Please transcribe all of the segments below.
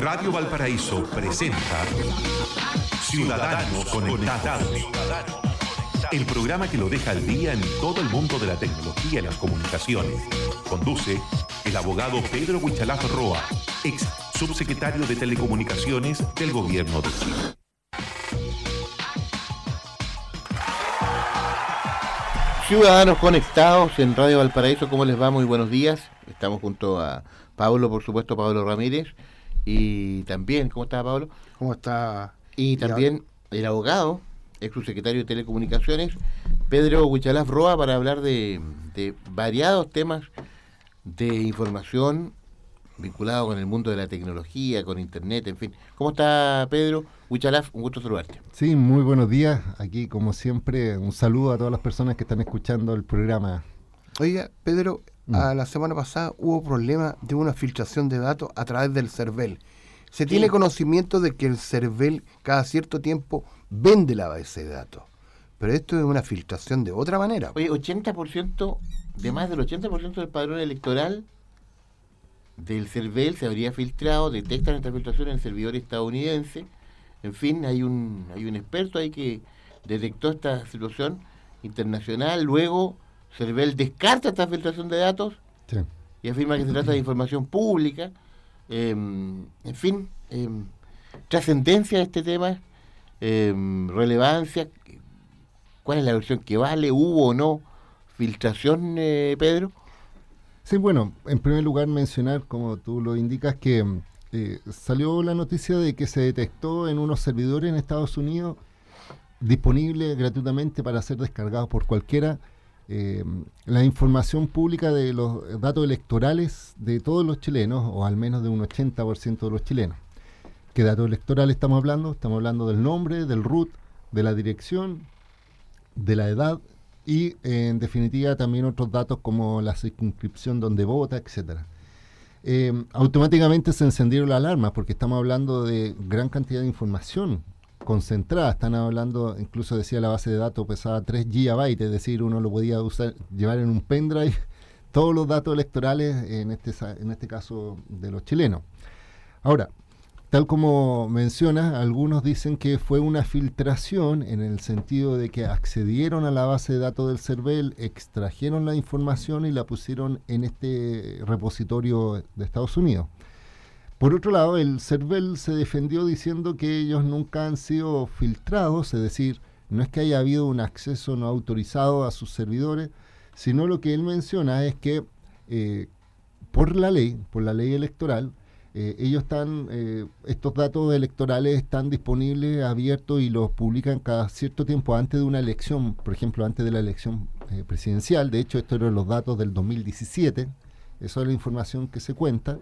Radio Valparaíso presenta Ciudadanos Conectados. El programa que lo deja al día en todo el mundo de la tecnología y las comunicaciones. Conduce el abogado Pedro Huichalaf Roa, ex subsecretario de Telecomunicaciones del Gobierno de Chile. Ciudadanos conectados en Radio Valparaíso, ¿cómo les va? Muy buenos días. Estamos junto a Pablo, por supuesto, Pablo Ramírez. Y también, ¿cómo está Pablo? ¿Cómo está? Y también el abogado, ex subsecretario de Telecomunicaciones, Pedro Huichalaf Roa, para hablar de, de variados temas de información vinculados con el mundo de la tecnología, con Internet, en fin. ¿Cómo está Pedro? Huichalaf, un gusto saludarte. Sí, muy buenos días. Aquí, como siempre, un saludo a todas las personas que están escuchando el programa. Oiga, Pedro, a la semana pasada hubo problema de una filtración de datos a través del CERVEL. Se tiene conocimiento de que el CERVEL cada cierto tiempo vende la base de datos. Pero esto es una filtración de otra manera. Oye, 80%, de más del 80% del padrón electoral del CERVEL se habría filtrado, detectan esta filtración en el servidor estadounidense. En fin, hay un, hay un experto ahí que detectó esta situación internacional. Luego, CERVEL descarta esta filtración de datos y afirma que se trata de información pública. Em, en fin, em, trascendencia de este tema, em, relevancia, cuál es la versión que vale, hubo o no filtración, eh, Pedro. Sí, bueno, en primer lugar mencionar, como tú lo indicas, que eh, salió la noticia de que se detectó en unos servidores en Estados Unidos disponible gratuitamente para ser descargado por cualquiera eh, la información pública de los datos electorales de todos los chilenos, o al menos de un 80% de los chilenos. ¿Qué datos electorales estamos hablando? Estamos hablando del nombre, del root, de la dirección, de la edad y en definitiva también otros datos como la circunscripción donde vota, etcétera. Eh, automáticamente se encendieron las alarmas porque estamos hablando de gran cantidad de información concentrada. Están hablando, incluso decía la base de datos pesaba 3 gigabytes, es decir, uno lo podía usar, llevar en un pendrive todos los datos electorales, en este, en este caso de los chilenos. Ahora, tal como mencionas, algunos dicen que fue una filtración en el sentido de que accedieron a la base de datos del CERVEL, extrajeron la información y la pusieron en este repositorio de Estados Unidos. Por otro lado, el CERVEL se defendió diciendo que ellos nunca han sido filtrados, es decir, no es que haya habido un acceso no autorizado a sus servidores, sino lo que él menciona es que eh, por la ley, por la ley electoral, eh, ellos están, eh, estos datos electorales están disponibles, abiertos y los publican cada cierto tiempo antes de una elección, por ejemplo, antes de la elección presidencial. De hecho, estos eran los datos del 2017, eso es la información que se cuenta.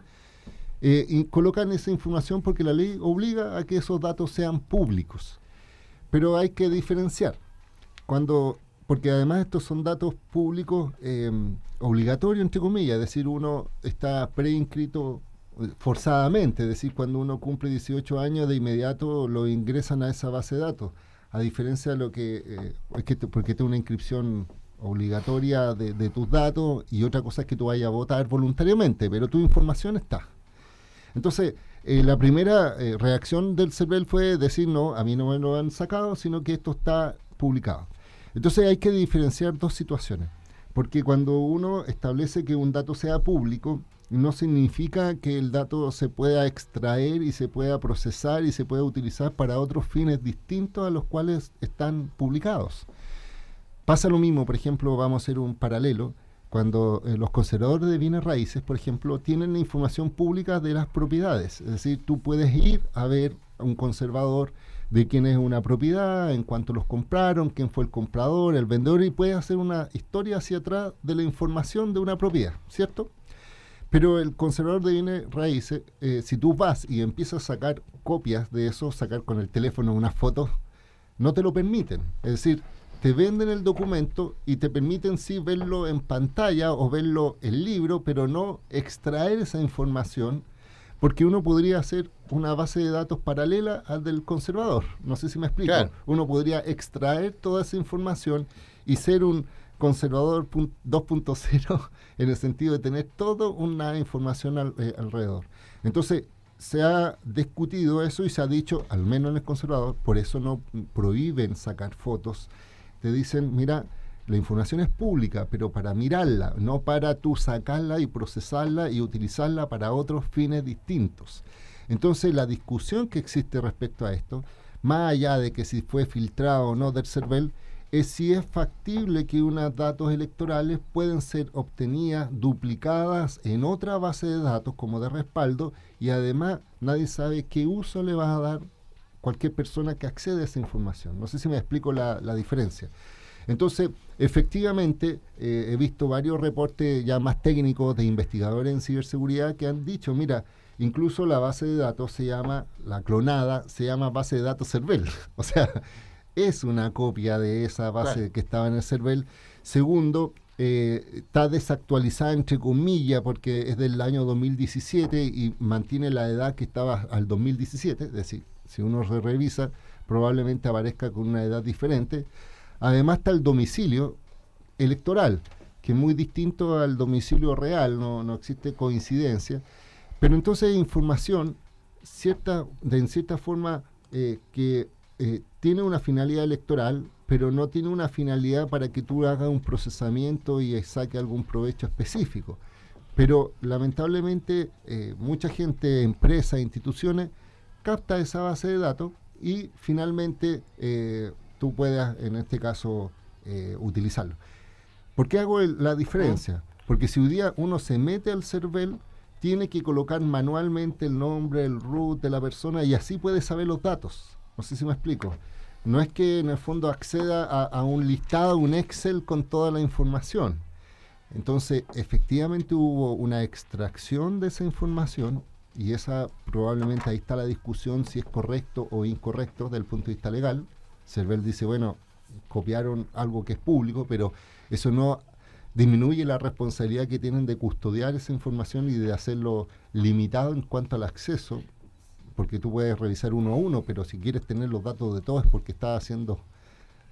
Eh, y colocan esa información porque la ley obliga a que esos datos sean públicos. Pero hay que diferenciar. Cuando, porque además estos son datos públicos eh, obligatorios, entre comillas, es decir, uno está preinscrito eh, forzadamente, es decir, cuando uno cumple 18 años, de inmediato lo ingresan a esa base de datos, a diferencia de lo que, es que porque tiene una inscripción obligatoria de, de, tus datos y otra cosa es que tú vayas a votar voluntariamente, pero tu información está. Entonces, eh, la primera eh, reacción del CERVEL fue decir, no, a mí no me lo han sacado, sino que esto está publicado. Entonces hay que diferenciar dos situaciones, porque cuando uno establece que un dato sea público, no significa que el dato se pueda extraer y se pueda procesar y se pueda utilizar para otros fines distintos a los cuales están publicados. Pasa lo mismo, por ejemplo, vamos a hacer un paralelo, cuando eh, los conservadores de bienes raíces, por ejemplo, tienen información pública de las propiedades. Es decir, tú puedes ir a ver a un conservador de quién es una propiedad, en cuánto los compraron, quién fue el comprador, el vendedor, y puedes hacer una historia hacia atrás de la información de una propiedad, ¿cierto? Pero el conservador de bienes raíces, eh, si tú vas y empiezas a sacar copias de eso, sacar con el teléfono unas fotos, no te lo permiten. Es decir, te venden el documento y te permiten sí verlo en pantalla o verlo en libro, pero no extraer esa información, porque uno podría hacer una base de datos paralela al del conservador. No sé si me explico. Uno podría extraer toda esa información y ser un conservador 2.0 en el sentido de tener toda una información eh, alrededor. Entonces, se ha discutido eso y se ha dicho, al menos en el conservador, por eso no prohíben sacar fotos. Te dicen, mira, la información es pública, pero para mirarla, no para tú sacarla y procesarla y utilizarla para otros fines distintos. Entonces la discusión que existe respecto a esto, más allá de que si fue filtrado o no del CERVEL, es si es factible que unos datos electorales pueden ser obtenidas, duplicadas en otra base de datos como de respaldo y además nadie sabe qué uso le va a dar cualquier persona que accede a esa información. No sé si me explico la, diferencia. Entonces, efectivamente, eh, he visto varios reportes ya más técnicos de investigadores en ciberseguridad que han dicho, mira, incluso la base de datos se llama, la clonada, se llama base de datos CERVEL. o sea, es una copia de esa base que estaba en el CERVEL. Segundo, eh, está desactualizada entre comillas porque es del año 2017 y mantiene la edad que estaba al 2017, es decir, si uno se revisa, probablemente aparezca con una edad diferente. Además está el domicilio electoral, que es muy distinto al domicilio real, no, no existe coincidencia. Pero entonces información cierta, de, en cierta forma eh, que eh, tiene una finalidad electoral, pero no tiene una finalidad para que tú hagas un procesamiento y saque algún provecho específico. Pero lamentablemente eh, mucha gente, empresas, instituciones, capta esa base de datos y finalmente eh, tú puedas, en este caso, utilizarlo. ¿Por qué hago la diferencia? Porque si un día uno se mete al CERVEL, tiene que colocar manualmente el nombre, el root de la persona y así puede saber los datos. No sé si me explico. No es que en el fondo acceda a, un listado, un Excel con toda la información. Entonces, efectivamente hubo una extracción de esa información y esa probablemente ahí está la discusión si es correcto o incorrecto desde el punto de vista legal. Cervel dice, bueno, copiaron algo que es público, pero eso no disminuye la responsabilidad que tienen de custodiar esa información y de hacerlo limitado en cuanto al acceso porque tú puedes revisar uno a uno, pero si quieres tener los datos de todos es porque estás haciendo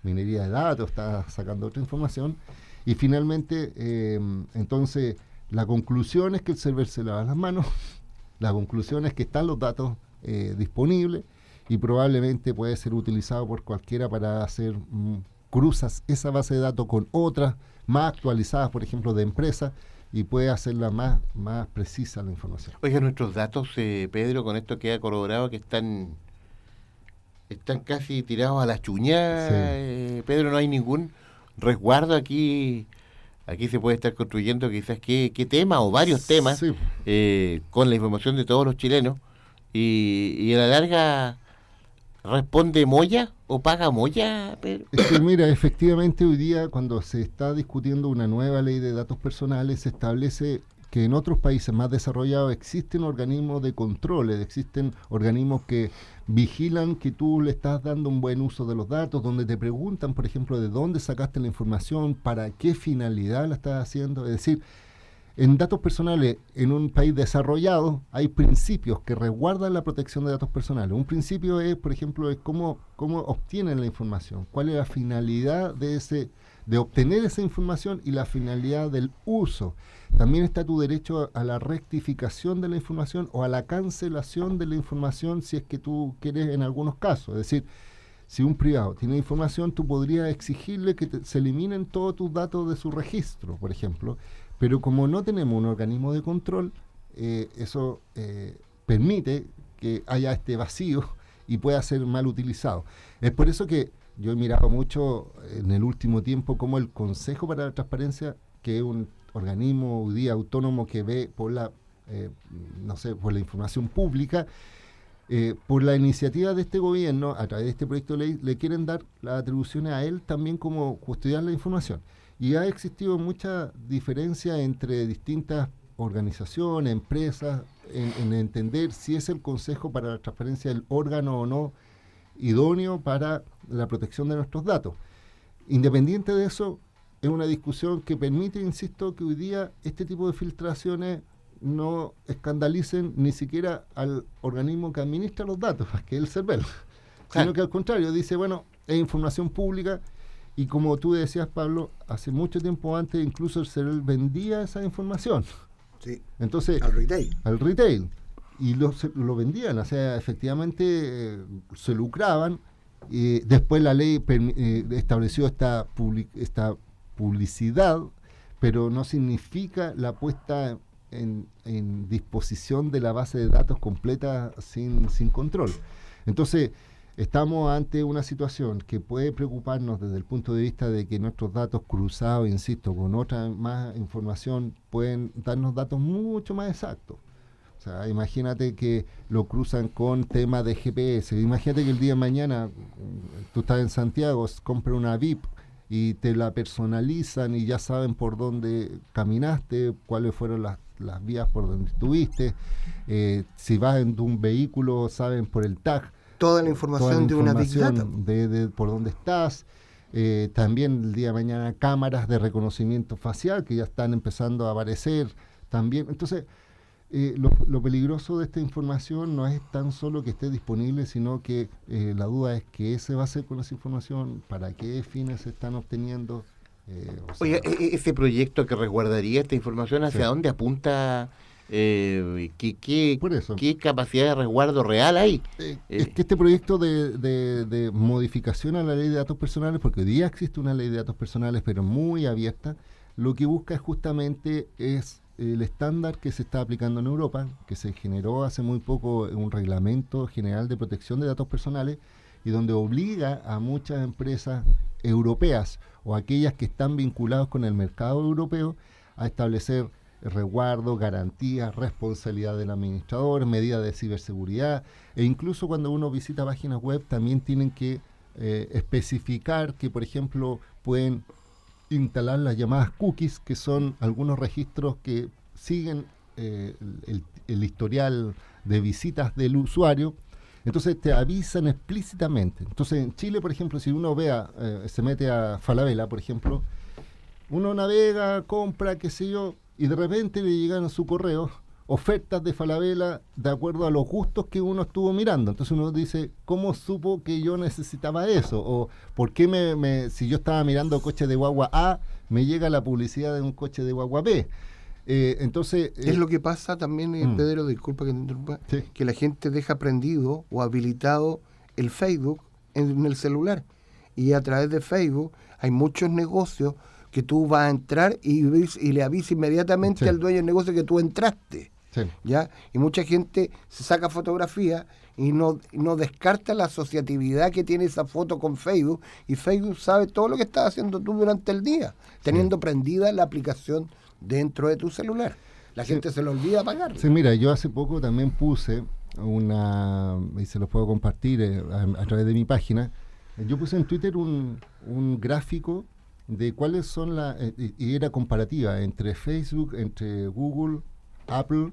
minería de datos, estás sacando otra información. Y finalmente, eh, entonces, la conclusión es que el server se lava las manos, la conclusión es que están los datos eh, disponibles y probablemente puede ser utilizado por cualquiera para hacer mm, cruzas esa base de datos con otras más actualizadas, por ejemplo, de empresas y puede hacerla más, más precisa la información. Oiga, nuestros datos, eh, Pedro, con esto queda corroborado que están están casi tirados a la chuñada, eh, Pedro, no hay ningún resguardo aquí. Aquí se puede estar construyendo quizás qué, qué tema o varios temas eh, con la información de todos los chilenos y, y a la larga ¿Responde Moya o paga Moya? Es que mira, efectivamente hoy día cuando se está discutiendo una nueva ley de datos personales se establece que en otros países más desarrollados existen organismos de control, existen organismos que vigilan que tú le estás dando un buen uso de los datos, donde te preguntan, por ejemplo, de dónde sacaste la información, para qué finalidad la estás haciendo. Es decir, en datos personales, en un país desarrollado, hay principios que resguardan la protección de datos personales. Un principio es, por ejemplo, es cómo, cómo obtienen la información, cuál es la finalidad de, ese, de obtener esa información y la finalidad del uso. También está tu derecho a, la rectificación de la información o a la cancelación de la información si es que tú quieres en algunos casos. Es decir, si un privado tiene información, tú podrías exigirle que se eliminen todos tus datos de su registro, por ejemplo pero como no tenemos un organismo de control, eh, eso eh, permite que haya este vacío y pueda ser mal utilizado. Es por eso que yo he mirado mucho en el último tiempo como el Consejo para la Transparencia, que es un organismo día autónomo que ve por la, eh, no sé, por la información pública, por la iniciativa de este gobierno, a través de este proyecto de ley, le quieren dar las atribuciones a él también como custodiar la información. Y ha existido mucha diferencia entre distintas organizaciones, empresas, en, entender si es el Consejo para la Transparencia el órgano o no idóneo para la protección de nuestros datos. Independiente de eso, es una discusión que permite, insisto, que hoy día este tipo de filtraciones no escandalicen ni siquiera al organismo que administra los datos, que es el CERVEL, sino que al contrario, dice, bueno, es información pública y como tú decías, Pablo, hace mucho tiempo antes incluso el CERVEL vendía esa información. Sí. Entonces, al retail. Al retail. y lo, lo vendían, o sea, efectivamente eh, se lucraban. y después la ley eh, estableció esta, esta publicidad, pero no significa la puesta en, disposición de la base de datos completa sin, sin control. Entonces, estamos ante una situación que puede preocuparnos desde el punto de vista de que nuestros datos cruzados, insisto, con otra más información, pueden darnos datos mucho más exactos. O sea, imagínate que lo cruzan con temas de GPS. Imagínate que el día de mañana mm, tú estás en Santiago, compras una VIP y te la personalizan y ya saben por dónde caminaste, cuáles fueron las, las vías por donde estuviste. Eh, si vas en un vehículo, saben por el tag. Toda la información, de una Big Data. De, por dónde estás. Eh, también el día de mañana cámaras de reconocimiento facial que ya están empezando a aparecer también. Entonces, eh, lo, peligroso de esta información no es tan solo que esté disponible, sino que eh, la duda es qué se va a hacer con esa información, para qué fines se están obteniendo. Eh, Oye, e, e, ese proyecto que resguardaría esta información, ¿hacia dónde apunta? Eh, ¿qué, qué, ¿Qué capacidad de resguardo real hay? es que este proyecto de, de, de, modificación a la ley de datos personales, porque hoy día existe una ley de datos personales, pero muy abierta, lo que busca justamente es el estándar que se está aplicando en Europa, que se generó hace muy poco un reglamento general de protección de datos personales y donde obliga a muchas empresas europeas o aquellas que están vinculadas con el mercado europeo a establecer resguardo, garantías, responsabilidad del administrador, medidas de ciberseguridad. E incluso cuando uno visita páginas web también tienen que eh, especificar que, por ejemplo, pueden instalar las llamadas cookies, que son algunos registros que siguen eh, el, historial de visitas del usuario. Entonces te avisan explícitamente. Entonces en Chile, por ejemplo, si uno vea, eh, se mete a Falabella, por ejemplo, uno navega, compra, qué sé yo, y de repente le llegan a su correo ofertas de Falabella de acuerdo a los gustos que uno estuvo mirando. Entonces uno dice, ¿cómo supo que yo necesitaba eso? O ¿por qué me, si yo estaba mirando coche de guagua A, me llega la publicidad de un coche de guagua B? Eh, entonces... es lo que pasa también, eh, mm. Pedro, disculpa que te interrumpa, que la gente deja prendido o habilitado el Facebook en, el celular. Y a través de Facebook hay muchos negocios que tú vas a entrar y, y le avisas inmediatamente al dueño del negocio que tú entraste. ¿Ya? Y mucha gente se saca fotografía y no, no descarta la asociatividad que tiene esa foto con Facebook y Facebook sabe todo lo que estás haciendo tú durante el día, teniendo prendida la aplicación dentro de tu celular. La gente se le olvida apagar. Sí, mira, yo hace poco también puse una, y se lo puedo compartir eh, a, través de mi página, yo puse en Twitter un, un gráfico de cuáles son las, eh, y era comparativa entre Facebook, entre Google, Apple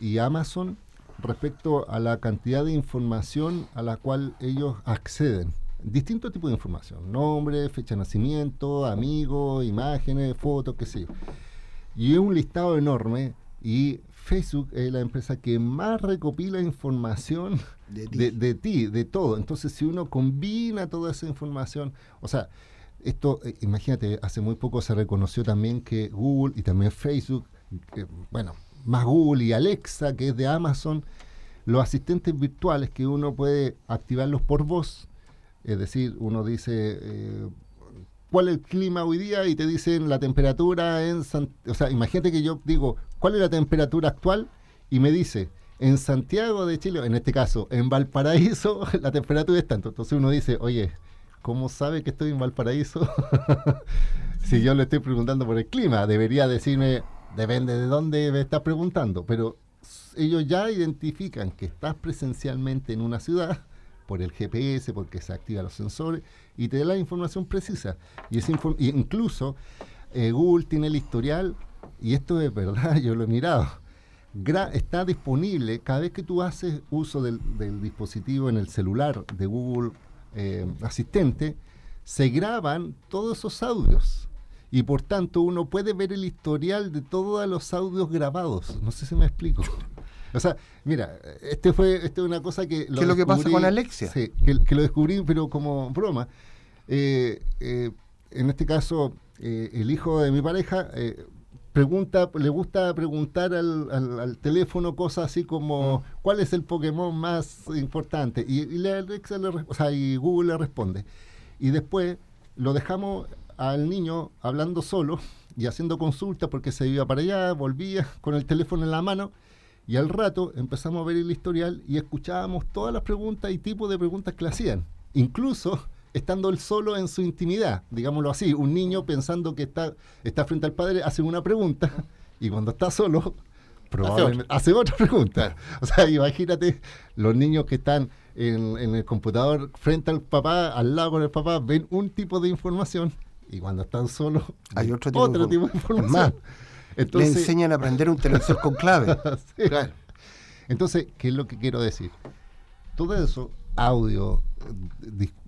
y Amazon respecto a la cantidad de información a la cual ellos acceden. Distintos tipos de información, nombre, fecha de nacimiento, amigos, imágenes, fotos, qué sé yo. Y es un listado enorme y Facebook es la empresa que más recopila información de ti, de, todo. Entonces, si uno combina toda esa información, o sea, esto, eh, imagínate, hace muy poco se reconoció también que Google y también Facebook, bueno, más Google y Alexa, que es de Amazon, los asistentes virtuales que uno puede activarlos por voz, es decir, uno dice eh, cuál es el clima hoy día y te dicen la temperatura en o sea, imagínate que yo digo cuál es la temperatura actual y me dice en Santiago de Chile, en este caso en Valparaíso, la temperatura es tanto. Entonces uno dice, oye, ¿cómo sabe que estoy en Valparaíso? si yo le estoy preguntando por el clima, debería decirme Depende de dónde me estás preguntando, pero ellos ya identifican que estás presencialmente en una ciudad por el GPS, porque se activan los sensores y te da la información precisa. Y es incluso eh, Google tiene el historial, y esto es verdad, yo lo he mirado. está disponible cada vez que tú haces uso del, dispositivo en el celular de Google eh, Asistente, se graban todos esos audios y por tanto uno puede ver el historial de todos los audios grabados. No sé si me explico. O sea, mira, este fue este una cosa que... ¿Qué es lo que pasa con Alexia? Sí, que, lo descubrí, pero como broma. Eh, eh, en este caso, eh, el hijo de mi pareja pregunta, le gusta preguntar al, al, teléfono cosas así como ¿cuál es el Pokémon más importante? Y, le, Alexa le, o sea, y Google le responde. Y después lo dejamos al niño hablando solo y haciendo consultas porque se iba para allá, volvía con el teléfono en la mano y al rato empezamos a ver el historial y escuchábamos todas las preguntas y tipos de preguntas que le hacían. Incluso estando él solo en su intimidad, digámoslo así, un niño pensando que está, está frente al padre hace una pregunta y cuando está solo probablemente hace otra, pregunta. O sea, imagínate los niños que están en, el computador frente al papá, al lado con el papá, ven un tipo de información y cuando están solos hay otro tipo, de, información. Más, Entonces, le enseñan a aprender un televisor con clave. Entonces, ¿qué es lo que quiero decir? Todo eso, audio,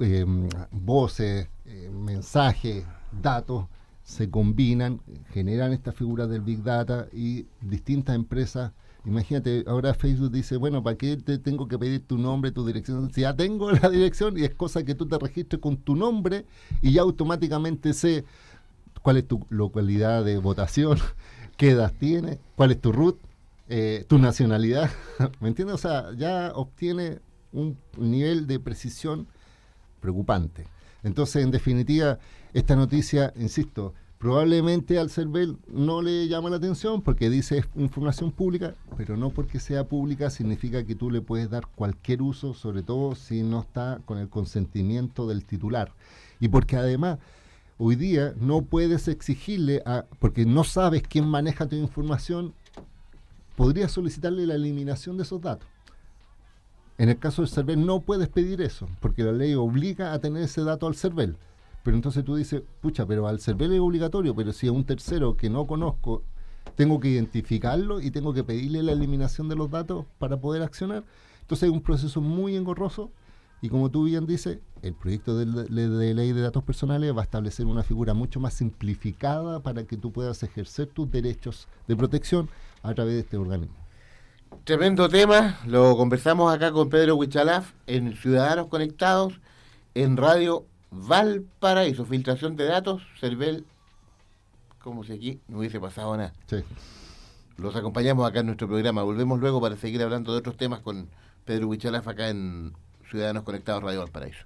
eh, voces, eh, mensajes, datos, se combinan, generan esta figura del Big Data y distintas empresas. Imagínate, ahora Facebook dice, bueno, ¿para qué te tengo que pedir tu nombre, tu dirección? Si ya tengo la dirección y es cosa que tú te registres con tu nombre y ya automáticamente sé cuál es tu localidad de votación, qué edad tienes, cuál es tu root, eh, tu nacionalidad. ¿Me entiendes? O sea, ya obtiene un nivel de precisión preocupante. Entonces, en definitiva, esta noticia, insisto, probablemente al CERVEL no le llama la atención porque dice información pública, pero no porque sea pública significa que tú le puedes dar cualquier uso, sobre todo si no está con el consentimiento del titular. Y porque además, hoy día no puedes exigirle, a, porque no sabes quién maneja tu información, podrías solicitarle la eliminación de esos datos. En el caso del CERVEL no puedes pedir eso, porque la ley obliga a tener ese dato al CERVEL. Pero entonces tú dices, pucha, pero al CERVEL es obligatorio, pero si a un tercero que no conozco tengo que identificarlo y tengo que pedirle la eliminación de los datos para poder accionar. Entonces es un proceso muy engorroso y como tú bien dices, el proyecto de, de, ley de datos personales va a establecer una figura mucho más simplificada para que tú puedas ejercer tus derechos de protección a través de este organismo. Tremendo tema, lo conversamos acá con Pedro Huichalaf en Ciudadanos Conectados, en Radio Valparaíso, filtración de datos, CERVEL, como si aquí no hubiese pasado nada. Los acompañamos acá en nuestro programa, volvemos luego para seguir hablando de otros temas con Pedro Huichalaf acá en Ciudadanos Conectados Radio Valparaíso.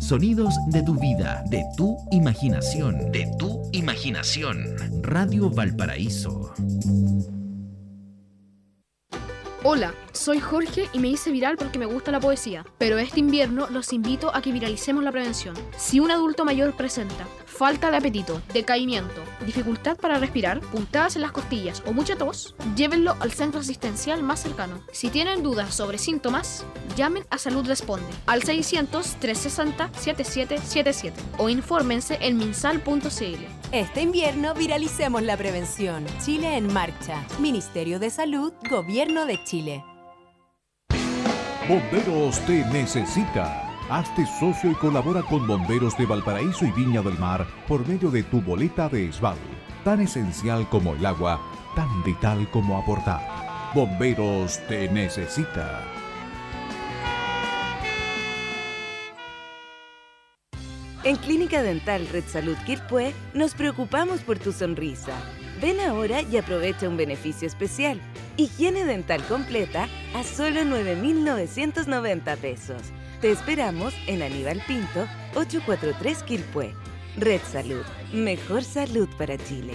Sonidos de tu vida, de tu imaginación, de tu imaginación. Radio Valparaíso. Hola, soy Jorge y me hice viral porque me gusta la poesía, pero este invierno los invito a que viralicemos la prevención. Si un adulto mayor presenta falta de apetito, decaimiento, dificultad para respirar, puntadas en las costillas o mucha tos, llévenlo al centro asistencial más cercano. Si tienen dudas sobre síntomas, llamen a Salud Responde al 600-360-7777 o infórmense en minsal.cl. Este invierno viralicemos la prevención. Chile en marcha. Ministerio de Salud, Gobierno de Chile. Bomberos te necesita. Hazte socio y colabora con Bomberos de Valparaíso y Viña del Mar por medio de tu boleta de ESBAL. Tan esencial como el agua, tan vital como aportar. Bomberos te necesita. En Clínica Dental Red Salud Quilpué nos preocupamos por tu sonrisa. Ven ahora y aprovecha un beneficio especial. Higiene dental completa a solo 9,990 pesos te esperamos en Aníbal Pinto, 843 Quilpué. Red Salud, mejor salud para Chile.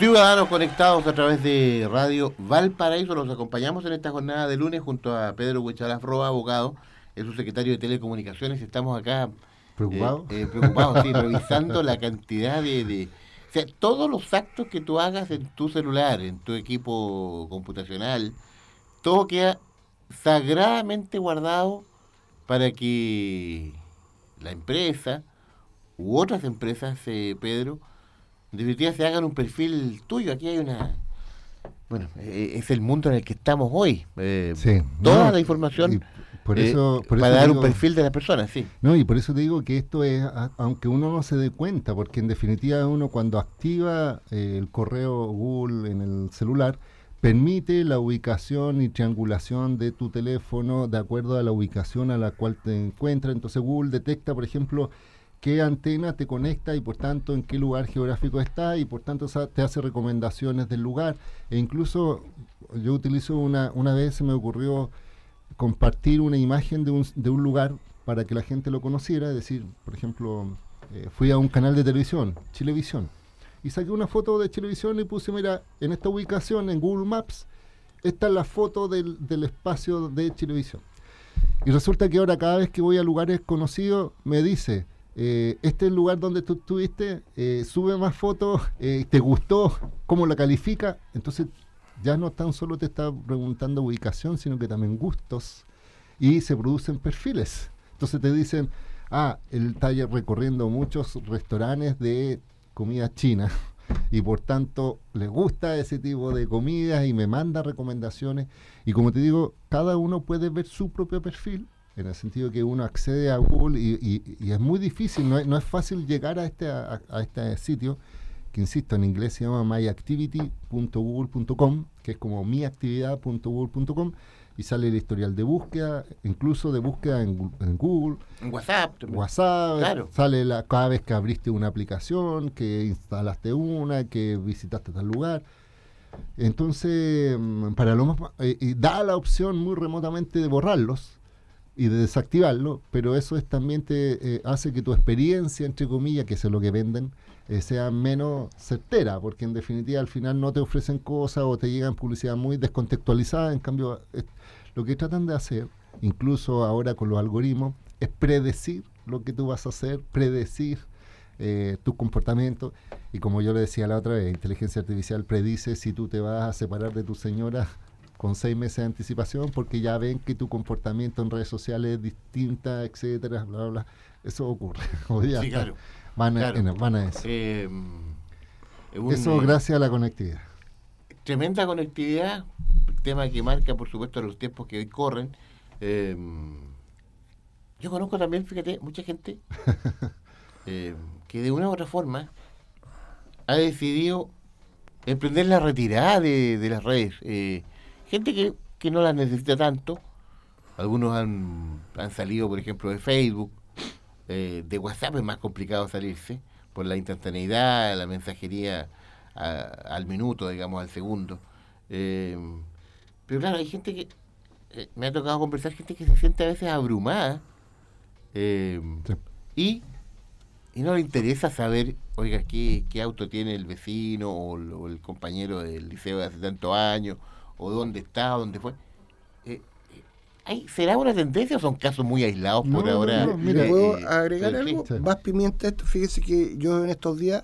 Ciudadanos conectados a través de Radio Valparaíso, los acompañamos en esta jornada de lunes junto a Pedro Huichalaf Roa, abogado, es su secretario de Telecomunicaciones. Estamos acá eh, eh, preocupados, sí, revisando la cantidad de, de- O sea, todos los actos que tú hagas en tu celular, en tu equipo computacional, todo queda sagradamente guardado para que la empresa u otras empresas, eh, Pedro, en definitiva se hagan un perfil tuyo. Aquí hay una... Bueno, eh, es el mundo en el que estamos hoy. eh, Sí. Toda No, la información y por eh, por eso para dar digo- un perfil de la persona, sí. No, y por eso te digo que esto es, a- aunque uno no se dé cuenta, porque en definitiva uno cuando activa eh, el correo Google en el celular, permite la ubicación y triangulación de tu teléfono de acuerdo a la ubicación a la cual te encuentras. Entonces Google detecta, por ejemplo, qué antena te conecta y por tanto en qué lugar geográfico está y por tanto te hace recomendaciones del lugar. E incluso yo utilizo una, una vez se me ocurrió compartir una imagen de un, de un lugar para que la gente lo conociera, es decir, por ejemplo, eh, fui a un canal de televisión, Chilevisión, y saqué una foto de Chilevisión y puse, mira, en esta ubicación, en Google Maps, esta es la foto del, del espacio de Chilevisión. Y resulta que ahora cada vez que voy a lugares conocidos, me dice, eh, este es el lugar donde tú estuviste, eh, sube más fotos, eh, te gustó, cómo la califica. Entonces ya no tan solo te está preguntando ubicación, sino que también gustos y se producen perfiles. Entonces te dicen, ah, él está recorriendo muchos restaurantes de comida china y por tanto le gusta ese tipo de comidas y me manda recomendaciones. Y como te digo, cada uno puede ver su propio perfil, en el sentido que uno accede a Google y, y- y es muy difícil, no es, no es fácil llegar a este, a, a este sitio, que insisto, en inglés se llama myactivity.google.com, que es como miactividad.google.com, y sale el historial de búsqueda, incluso de búsqueda en, Google, En WhatsApp. también. WhatsApp, Claro. sale la, cada vez que abriste una aplicación, que instalaste una, que visitaste tal lugar. Entonces, mm, para lo más, eh, da la opción muy remotamente de borrarlos y de desactivarlo, pero eso es también te eh, hace que tu experiencia, entre comillas, que es lo que venden, eh, sea menos certera, porque en definitiva al final no te ofrecen cosas o te llegan publicidad muy descontextualizada, en cambio lo que tratan de hacer, incluso ahora con los algoritmos, es predecir lo que tú vas a hacer, predecir eh, tus comportamientos. Y como yo le decía la otra vez, inteligencia artificial predice si tú te vas a separar de tu señora con seis meses de anticipación porque ya ven que tu comportamiento en redes sociales es distinta, etcétera, bla, bla, bla. Eso ocurre. Sí, claro. van, a, Claro. en- van a eso. Eh, un, eso gracias a la conectividad. tremenda conectividad, tema que marca, por supuesto, los tiempos que hoy corren. Eh, yo conozco también, fíjate, mucha gente eh, que de una u otra forma ha decidido emprender la retirada de, de las redes. Eh, gente que, que no las necesita tanto. Algunos han, han salido, por ejemplo, de Facebook. Eh, de WhatsApp es más complicado salirse por la instantaneidad, la mensajería a- al minuto, digamos, al segundo. Eh, pero claro, hay gente que eh, me ha tocado conversar, gente que se siente a veces abrumada eh, Sí. y, y no le interesa saber, oiga, qué, qué auto tiene el vecino o el compañero del liceo de hace tantos años, o dónde está, o dónde fue. Eh, eh, ¿hay- ¿Será una tendencia o son casos muy aislados por ahora? no, mira, ¿Le puedo Eh, agregar algo? Más pimienta esto. Fíjese que yo en estos días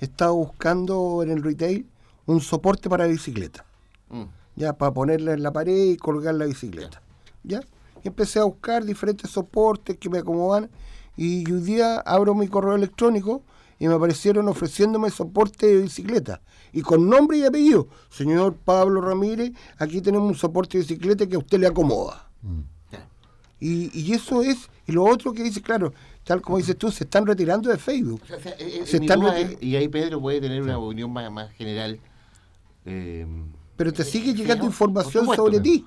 he estado buscando en el retail un soporte para bicicleta. Mm. Ya, para ponerla en la pared y colgar la bicicleta. ¿Ya? Y empecé a buscar diferentes soportes que me acomodan. Y hoy día abro mi correo electrónico y me aparecieron ofreciéndome soporte de bicicleta. Y con nombre y apellido. Señor Pablo Ramírez, aquí tenemos un soporte de bicicleta que a usted le acomoda. Mm. Y, y eso es, y lo otro que dice, claro, tal como dices tú, se están retirando de Facebook. O sea, o sea, eh, eh, Se están es- y ahí Pedro puede tener una opinión más, más general. eh, Pero te sigue llegando ¿no? información sobre ti.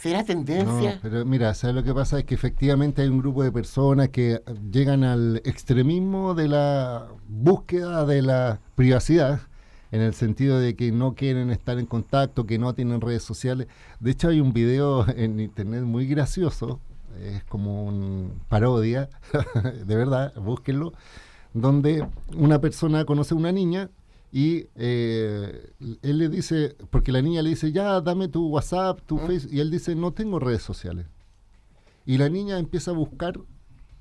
¿Será No, tendencia? pero mira, ¿sabes lo que pasa? Es que efectivamente hay un grupo de personas que llegan al extremismo de la búsqueda de la privacidad, en el sentido de que no quieren estar en contacto, que no tienen redes sociales. De hecho, hay un video en internet muy gracioso, es como una parodia, de verdad, búsquenlo, donde una persona conoce a una niña y eh, él le dice, porque la niña le dice, ya, dame tu WhatsApp, tu Facebook, y él dice, no tengo redes sociales. Y la niña empieza a buscar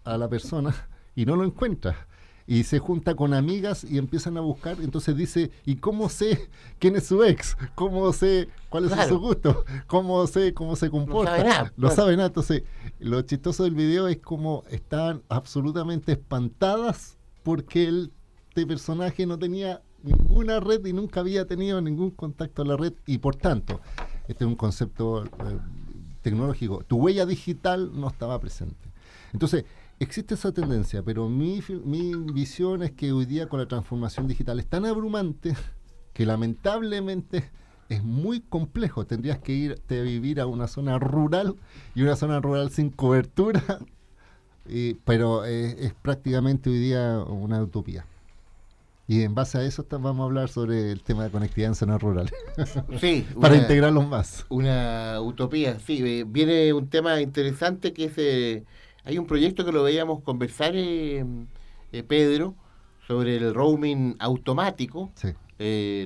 a la persona y no lo encuentra. Y se junta con amigas y empiezan a buscar. Entonces dice, ¿y cómo sé quién es su ex? ¿Cómo sé cuáles son sus gustos? ¿Cómo sé cómo se comporta? sabe nada, Lo claro. sabe nada. Entonces, lo chistoso del video es como estaban absolutamente espantadas porque el este personaje no tenía ninguna red y nunca había tenido ningún contacto a la red y por tanto, este es un concepto eh, tecnológico, tu huella digital no estaba presente. Entonces, existe esa tendencia, pero mi, mi visión es que hoy día con la transformación digital es tan abrumante que lamentablemente es muy complejo. Tendrías que irte a vivir a una zona rural y una zona rural sin cobertura, y- pero eh, es prácticamente hoy día una utopía. Y en base a eso vamos a hablar sobre el tema de conectividad en zonas rurales. Sí, Para una- integrarlos más. Una utopía, sí. eh, viene un tema interesante que es... eh, hay un proyecto que lo veíamos conversar, eh, eh, Pedro, sobre el roaming automático. Sí.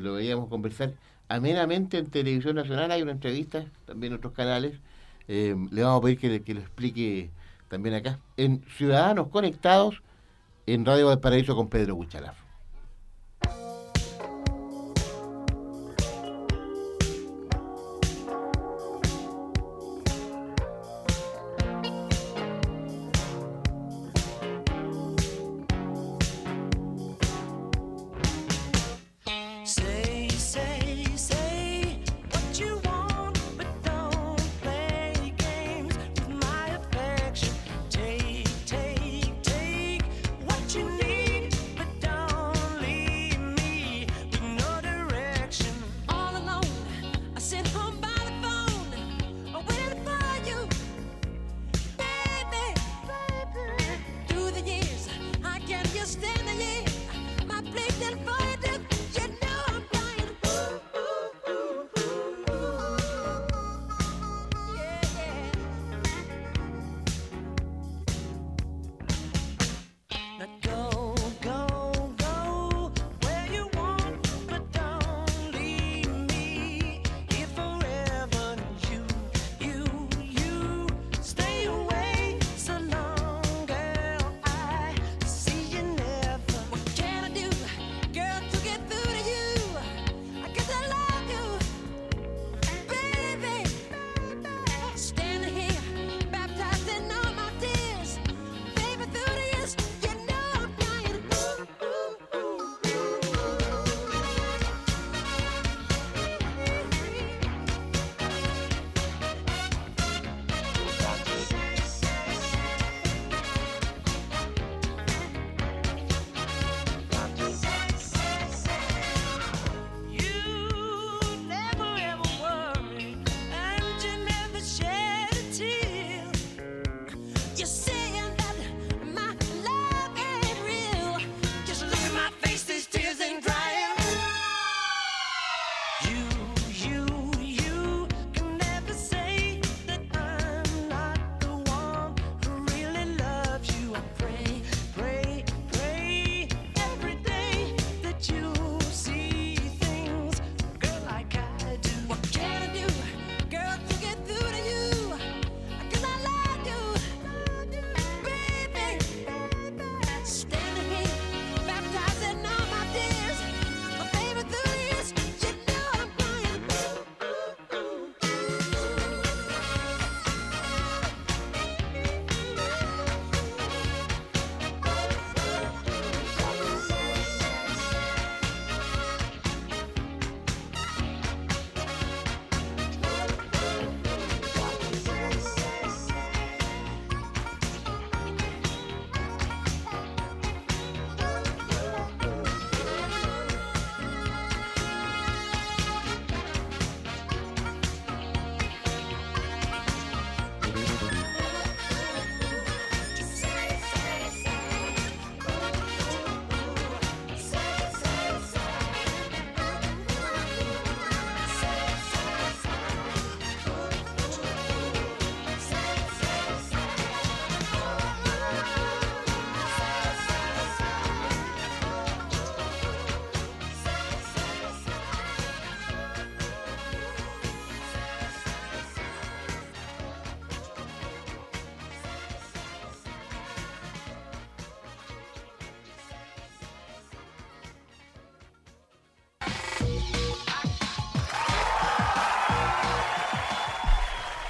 Lo veíamos conversar amenamente en Televisión Nacional. Hay una entrevista, también en otros canales. Le vamos a pedir que lo explique también acá. En Ciudadanos Conectados, en Radio Valparaíso con Pedro Buchalaf.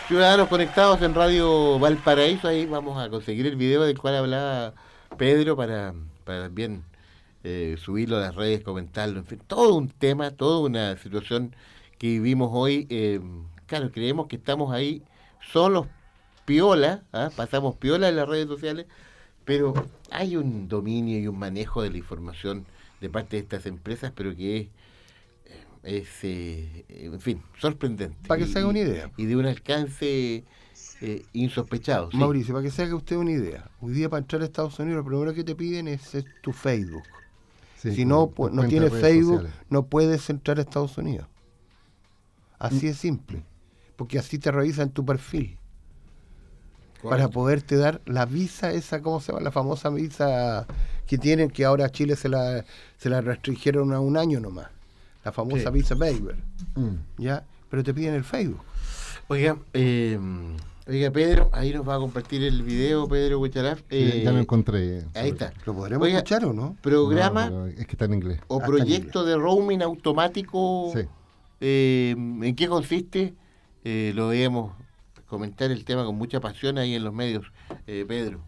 Ciudadanos conectados en Radio Valparaíso, ahí vamos a conseguir el video del cual hablaba Pedro para, para también eh, subirlo a las redes, comentarlo, en fin, todo un tema, toda una situación que vivimos hoy. Eh, claro, creemos que estamos ahí solos, piola, ¿ah? pasamos piola en las redes sociales, pero hay un dominio y un manejo de la información de parte de estas empresas, pero que es es eh, en fin, sorprendente. Para que Y- se haga una idea. Y de un alcance eh, insospechado. sí. Mauricio, para que se haga usted una idea. Hoy día para entrar a Estados Unidos lo primero que te piden es, es tu Facebook. Sí, si no, pues, no tienes Facebook, sociales. no puedes entrar a Estados Unidos. Mm. Así es simple. Porque así te revisan tu perfil. Para poderte dar la visa, esa, ¿cómo se llama? La famosa visa que tienen, que ahora a Chile se la, se la restringieron a un año nomás. La famosa Sí. visa waiver. Mm. ¿Ya? Pero te piden el Facebook. Oiga, eh, oiga, Pedro, ahí nos va a compartir el video, Pedro Huicharaf. Eh, ya lo encontré. Ahí está. ¿Lo podremos Oiga, escuchar o no? Programa No, pero es que está en inglés. o Ah, proyecto de roaming automático. Sí. eh, ¿En qué consiste? Eh, lo veíamos comentar el tema con mucha pasión ahí en los medios, eh, Pedro.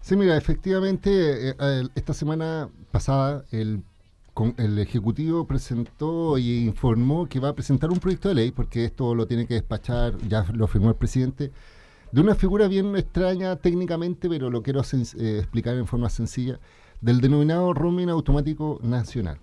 Sí, mira, efectivamente, eh, esta semana pasada el, el Ejecutivo presentó y informó que va a presentar un proyecto de ley, porque esto lo tiene que despachar, ya lo firmó el presidente, de una figura bien extraña técnicamente, pero lo quiero eh, explicar en forma sencilla, del denominado roaming automático nacional.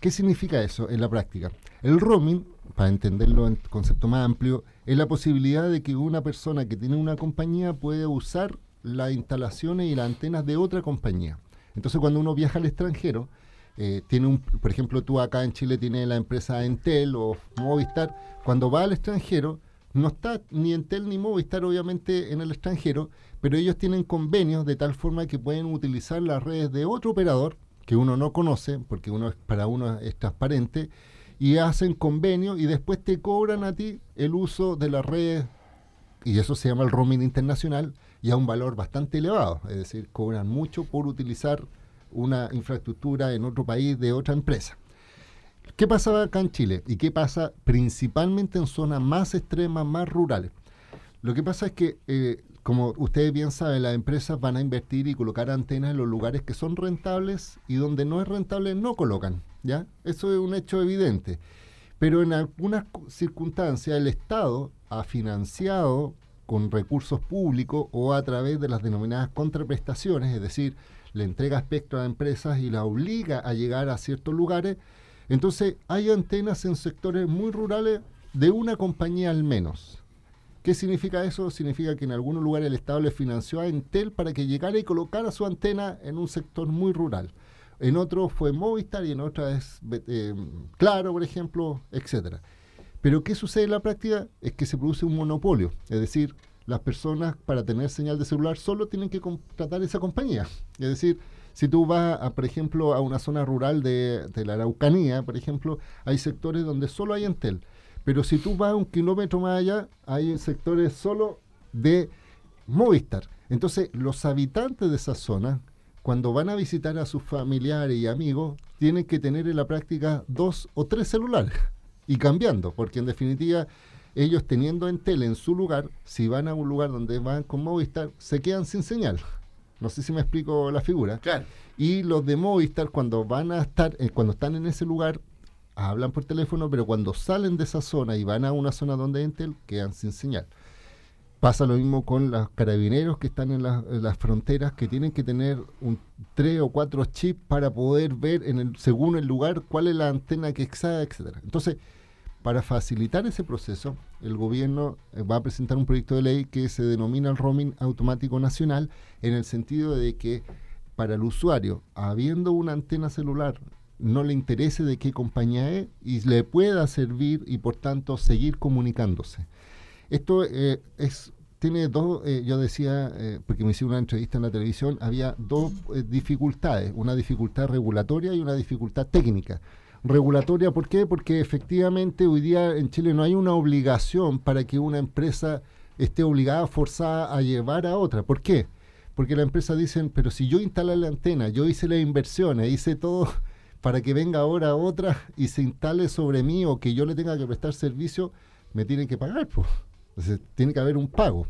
¿Qué significa eso en la práctica? El roaming, para entenderlo en concepto más amplio, es la posibilidad de que una persona que tiene una compañía puede usar las instalaciones y las antenas de otra compañía. Entonces, cuando uno viaja al extranjero, eh, tiene un, por ejemplo, tú acá en Chile tienes la empresa Entel o Movistar, cuando va al extranjero, no está ni Entel ni Movistar obviamente en el extranjero, pero ellos tienen convenios de tal forma que pueden utilizar las redes de otro operador que uno no conoce, porque uno para uno es transparente, y hacen convenio y después te cobran a ti el uso de las redes, y eso se llama el roaming internacional, y a un valor bastante elevado, es decir, cobran mucho por utilizar una infraestructura en otro país de otra empresa. ¿Qué pasaba acá en Chile? ¿Y qué pasa principalmente en zonas más extremas, más rurales? Lo que pasa es que, eh, como ustedes bien saben, las empresas van a invertir y colocar antenas en los lugares que son rentables y donde no es rentable no colocan, ¿ya? Eso es un hecho evidente. Pero en algunas cu- circunstancias el Estado ha financiado con recursos públicos o a través de las denominadas contraprestaciones, es decir, le entrega espectro a empresas y la obliga a llegar a ciertos lugares. Entonces hay antenas en sectores muy rurales de una compañía al menos. ¿Qué significa eso? Significa que en algunos lugares el Estado le financió a Entel para que llegara y colocara su antena en un sector muy rural. En otro fue Movistar y en otra es eh, Claro, por ejemplo, etcétera. Pero ¿qué sucede en la práctica? Es que se produce un monopolio. Es decir, las personas para tener señal de celular solo tienen que contratar esa compañía. Es decir, si tú vas, a, por ejemplo, a una zona rural de, de la Araucanía, por ejemplo, hay sectores donde solo hay Entel. Pero si tú vas un kilómetro más allá, hay sectores solo de Movistar. Entonces, los habitantes de esa zona, cuando van a visitar a sus familiares y amigos, tienen que tener en la práctica dos o tres celulares y cambiando, porque en definitiva ellos teniendo Entel en su lugar, si van a un lugar donde van con Movistar, se quedan sin señal. No sé si me explico la figura. Claro. Y los de Movistar cuando van a estar, eh, cuando están en ese lugar, hablan por teléfono, pero cuando salen de esa zona y van a una zona donde hay Entel, quedan sin señal. Pasa lo mismo con los carabineros que están en, las- en las fronteras, que tienen que tener un tres o cuatro chips para poder ver en el, según el lugar cuál es la antena que exceda, etcétera. Entonces, para facilitar ese proceso, el gobierno eh, va a presentar un proyecto de ley que se denomina el roaming automático nacional, en el sentido de que para el usuario, habiendo una antena celular, no le interese de qué compañía es y le pueda servir y por tanto seguir comunicándose. Esto eh, tiene dos, eh, yo decía, eh, porque me hicieron una entrevista en la televisión, había dos dificultades, una dificultad regulatoria y una dificultad técnica. Regulatoria, ¿por qué? Porque efectivamente hoy día en Chile no hay una obligación para que una empresa esté obligada, forzada a llevar a otra. ¿Por qué? Porque la empresa dicen, pero si yo instalé la antena, yo hice las inversiones, hice todo para que venga ahora otra y se instale sobre mí o que yo le tenga que prestar servicio, me tienen que pagar. pues. Tiene que haber un pago.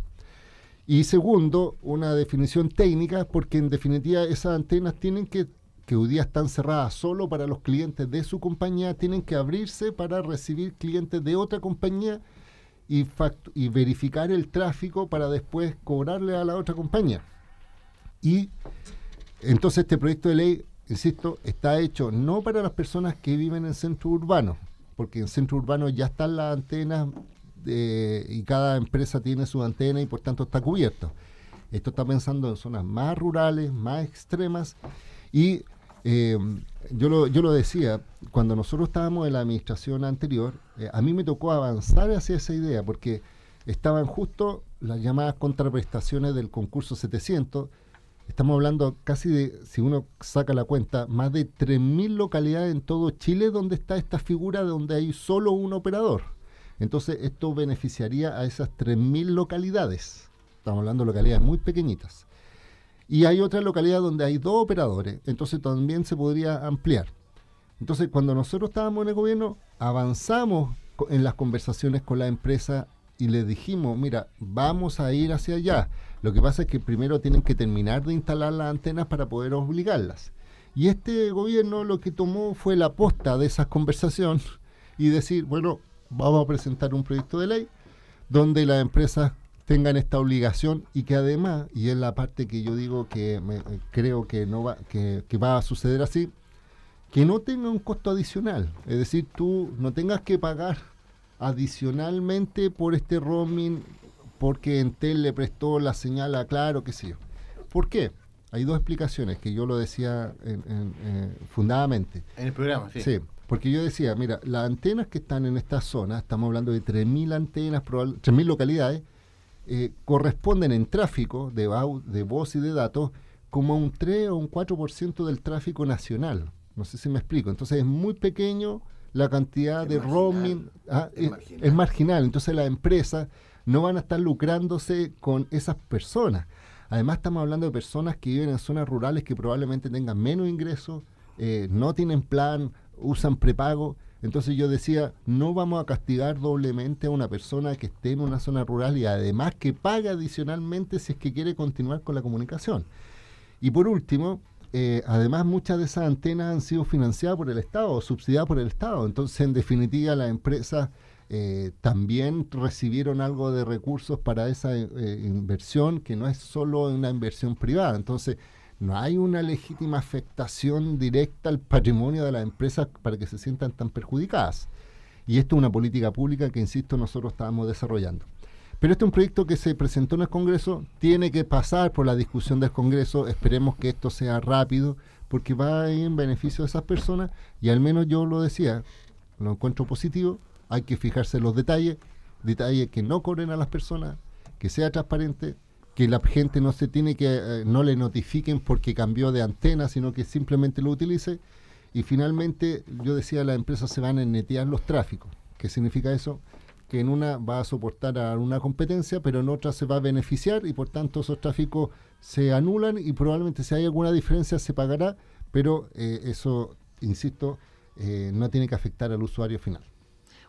Y segundo, una definición técnica, porque en definitiva esas antenas tienen que, que hoy día están cerradas solo para los clientes de su compañía, tienen que abrirse para recibir clientes de otra compañía y, y verificar el tráfico para después cobrarle a la otra compañía. Y entonces este proyecto de ley, insisto, está hecho no para las personas que viven en centro urbano, porque en centro urbano ya están las antenas eh, y cada empresa tiene su antena y por tanto está cubierto. Esto está pensando en zonas más rurales, más extremas y eh, yo, lo, yo lo decía, cuando nosotros estábamos en la administración anterior, eh, a mí me tocó avanzar hacia esa idea porque estaban justo las llamadas contraprestaciones del concurso 700. Estamos hablando casi de, si uno saca la cuenta, más de 3.000 localidades en todo Chile donde está esta figura donde hay solo un operador. Entonces esto beneficiaría a esas 3.000 localidades. Estamos hablando de localidades muy pequeñitas. Y hay otra localidad donde hay dos operadores, entonces también se podría ampliar. Entonces, cuando nosotros estábamos en el gobierno, avanzamos en las conversaciones con la empresa y les dijimos, mira, vamos a ir hacia allá. Lo que pasa es que primero tienen que terminar de instalar las antenas para poder obligarlas. Y este gobierno lo que tomó fue la posta de esas conversaciones y decir, bueno, vamos a presentar un proyecto de ley donde las empresas tengan esta obligación y que además, y es la parte que yo digo que me- creo que no va, que, que va a suceder así, que no tenga un costo adicional. Es decir, tú no tengas que pagar adicionalmente por este roaming porque Entel le prestó la señal a Claro, qué sé yo. ¿Por qué? Hay dos explicaciones que yo lo decía en- en- eh, fundadamente. En el programa, sí. Sí, porque yo decía, mira, las antenas que están en esta zona, estamos hablando de 3.000 antenas, probable- 3.000 localidades, eh, corresponden en tráfico de, voz y de datos como a un 3 o un 4% del tráfico nacional. No sé si me explico. Entonces es muy pequeño la cantidad de roaming. ah, es es, marginal. es marginal. Entonces las empresas no van a estar lucrándose con esas personas. Además estamos hablando de personas que viven en zonas rurales que probablemente tengan menos ingresos, eh, no tienen plan, usan prepago. Entonces yo decía, no vamos a castigar doblemente a una persona que esté en una zona rural y además que pague adicionalmente si es que quiere continuar con la comunicación. Y por último, eh, además muchas de esas antenas han sido financiadas por el Estado o subsidiadas por el Estado. Entonces, en definitiva, las empresas eh, también recibieron algo de recursos para esa eh, inversión, que no es solo una inversión privada. Entonces, no hay una legítima afectación directa al patrimonio de las empresas para que se sientan tan perjudicadas. Y esto es una política pública que, insisto, nosotros estábamos desarrollando. Pero este es un proyecto que se presentó en el Congreso, tiene que pasar por la discusión del Congreso, esperemos que esto sea rápido, porque va en beneficio de esas personas, y al menos yo lo decía, lo encuentro positivo, hay que fijarse en los detalles, detalles que no cobren a las personas, que sea transparente, que la gente no se tiene que, eh, no le notifiquen porque cambió de antena, sino que simplemente lo utilice, y finalmente yo decía, las empresas se van a netear los tráficos. ¿Qué significa eso? que en una va a soportar a una competencia, pero en otra se va a beneficiar y por tanto esos tráficos se anulan y probablemente si hay alguna diferencia se pagará, pero eh, eso, insisto, eh, no tiene que afectar al usuario final.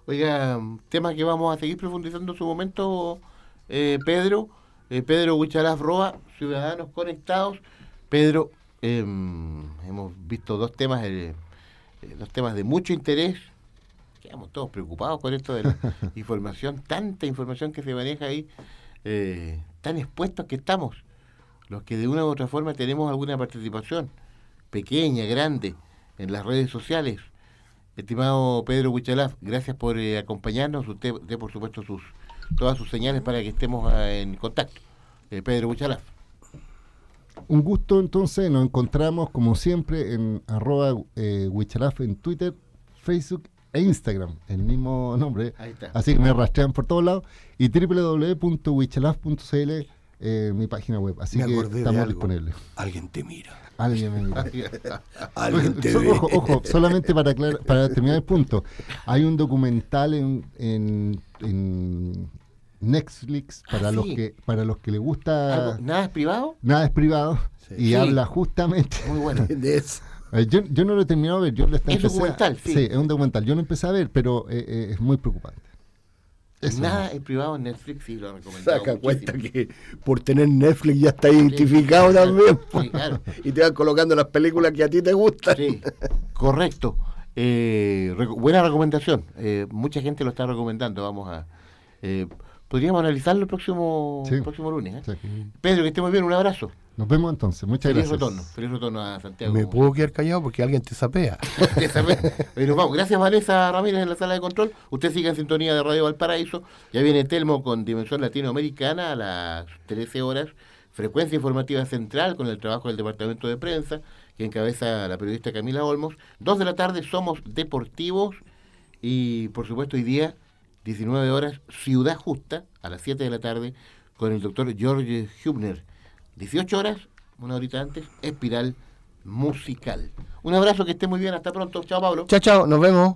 Oiga, tema que vamos a seguir profundizando en su momento, Pedro. Eh, Pedro Huichalaf Roa, Ciudadanos Conectados. Pedro, em, hemos visto dos temas, eh, eh, dos temas de mucho interés. Quedamos todos preocupados con esto de la información, tanta información que se maneja ahí, eh, tan expuestos que estamos, los que de una u otra forma tenemos alguna participación, pequeña, grande, en las redes sociales. Estimado Pedro Huichalaf, gracias por eh, acompañarnos. Usted dé, por supuesto, sus todas sus señales para que estemos ah, en contacto. Eh, Pedro Huichalaf. Un gusto entonces, nos encontramos como siempre en arroba eh, Huichalaf en Twitter, Facebook e Instagram, el mismo nombre. Ahí está. Así que me rastrean por todos lados. Y www.huichalaf.cl, eh, mi página web. Así Me que estamos algo. disponibles. Alguien te mira. Alguien me mira. Alguien te ve. Ojo, ojo, solamente para, aclarar- para terminar el punto. Hay un documental en, en, en Netflix para Ah, los sí. que para los que les gusta ¿Algo- ¿Nada es privado? nada es privado y Sí. habla justamente Muy bueno. De eso. Eh, yo, yo no lo he terminado de ver yo lo Es empecé a- documental, sí. es un documental yo lo empecé a ver pero eh, eh, es muy preocupante Eso Nada es privado en Netflix, sí, lo han recomendado. Saca muchísimo. cuenta que por tener Netflix ya está identificado también. Sí, claro. Y te van colocando las películas que a ti te gustan. Sí, correcto. Eh, buena recomendación. Eh, mucha gente lo está recomendando. Vamos a. eh, podríamos analizarlo el próximo, Sí. el próximo lunes. ¿eh? Que Pedro, que esté muy bien. Un abrazo. nos vemos entonces. Muchas Feliz gracias. retorno. Feliz retorno a Santiago. Me puedo quedar callado porque alguien te sapea. Oye, nos vamos. Gracias, Vanessa Ramírez, en la sala de control. Usted sigue en sintonía de Radio Valparaíso. Ya viene Telmo con Dimensión Latinoamericana a las 13 horas. Frecuencia informativa central con el trabajo del Departamento de Prensa, que encabeza la periodista Camila Olmos. Dos de la tarde somos deportivos. Y, por supuesto, hoy día, 19 horas, Ciudad Justa, a las 7 de la tarde, con el doctor George Hubner. 18 horas, una horita antes, Espiral Musical. Un abrazo, que esté muy bien. Hasta pronto. Chao, Pablo. Chao, chao, nos vemos.